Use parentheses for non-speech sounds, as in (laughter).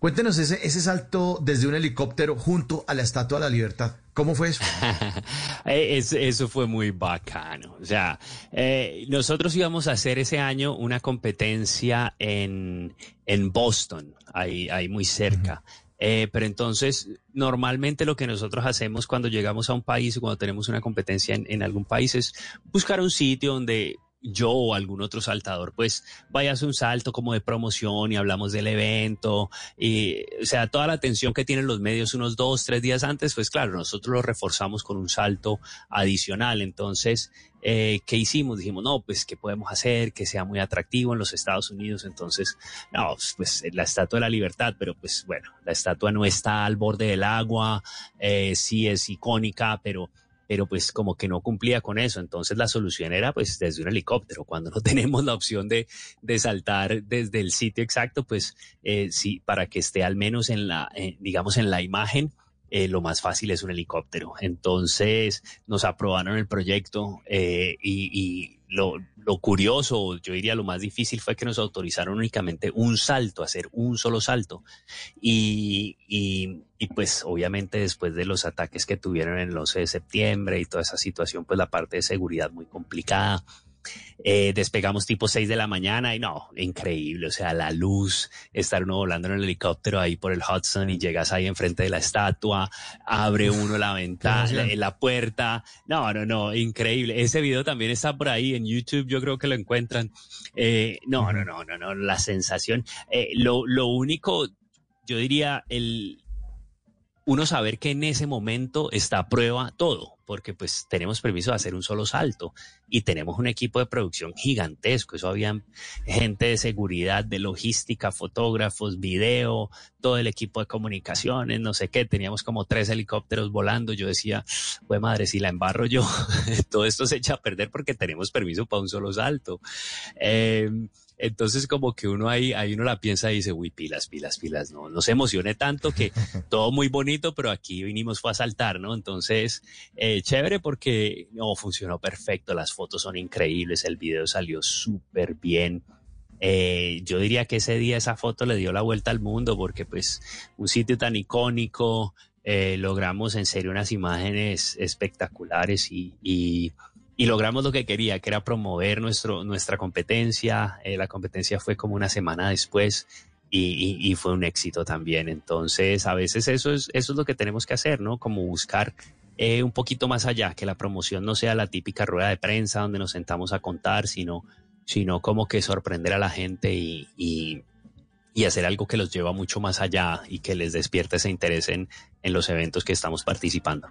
Cuéntenos ese, ese salto desde un helicóptero junto a la Estatua de la Libertad. ¿Cómo fue eso? (laughs) Eh, eso, fue muy bacano. O sea, eh, nosotros íbamos a hacer ese año una competencia en, en Boston, ahí, ahí muy cerca. Eh, pero entonces, normalmente lo que nosotros hacemos cuando llegamos a un país o cuando tenemos una competencia en, en algún país es buscar un sitio donde yo o algún otro saltador, pues vayas un salto como de promoción y hablamos del evento, y, o sea, toda la atención que tienen los medios unos dos, tres días antes, pues claro, nosotros lo reforzamos con un salto adicional. Entonces, eh, ¿qué hicimos? Dijimos, no, pues, ¿qué podemos hacer que sea muy atractivo en los Estados Unidos? Entonces, no, pues la Estatua de la Libertad, pero pues bueno, la estatua no está al borde del agua, eh, sí es icónica, pero pero pues como que no cumplía con eso. Entonces la solución era pues desde un helicóptero. Cuando no (laughs) tenemos la opción de, de saltar desde el sitio exacto, pues eh, sí, para que esté al menos en la, eh, digamos, en la imagen, eh, lo más fácil es un helicóptero. Entonces nos aprobaron el proyecto eh, y, lo, curioso, yo diría lo más difícil fue que nos autorizaron únicamente un salto, hacer un solo salto. Y, pues obviamente después de los ataques que tuvieron en el 11 de septiembre y toda esa situación, pues la parte de seguridad muy complicada. Eh, despegamos tipo 6 de la mañana y no, increíble, o sea, la luz, estar uno volando en el helicóptero ahí por el Hudson y llegas ahí enfrente de la estatua, abre uno la ventana, la, la, puerta, no, no, no, increíble. Ese video también está por ahí en YouTube, yo creo que lo encuentran. Eh, no, no, no, no, no, la sensación, eh, lo, lo único, yo diría, el, uno saber que en ese momento está a prueba todo, porque pues tenemos permiso de hacer un solo salto y tenemos un equipo de producción gigantesco. Eso había gente de seguridad, de logística, fotógrafos, video, todo el equipo de comunicaciones, no sé qué. Teníamos como tres helicópteros volando. Yo decía, pues madre, si la embarro yo, (laughs) todo esto se echa a perder porque tenemos permiso para un solo salto. Eh, entonces como que uno ahí, ahí uno la piensa y dice, uy, pilas, pilas, pilas, no, no se emocione tanto que (laughs) todo muy bonito, pero aquí vinimos fue a saltar, ¿no? Entonces, eh, chévere porque no, funcionó perfecto, las fotos son increíbles, el video salió súper bien. Eh, yo diría que ese día esa foto le dio la vuelta al mundo porque pues un sitio tan icónico, eh, logramos en serio unas imágenes espectaculares y, y y logramos lo que quería, que era promover nuestro, nuestra competencia. Eh, la competencia fue como una semana después y, fue un éxito también. Entonces, a veces eso es, eso es lo que tenemos que hacer, ¿no? Como buscar eh, un poquito más allá, que la promoción no sea la típica rueda de prensa donde nos sentamos a contar, sino, sino como que sorprender a la gente y, y, hacer algo que los lleva mucho más allá y que les despierte ese interés en los eventos que estamos participando.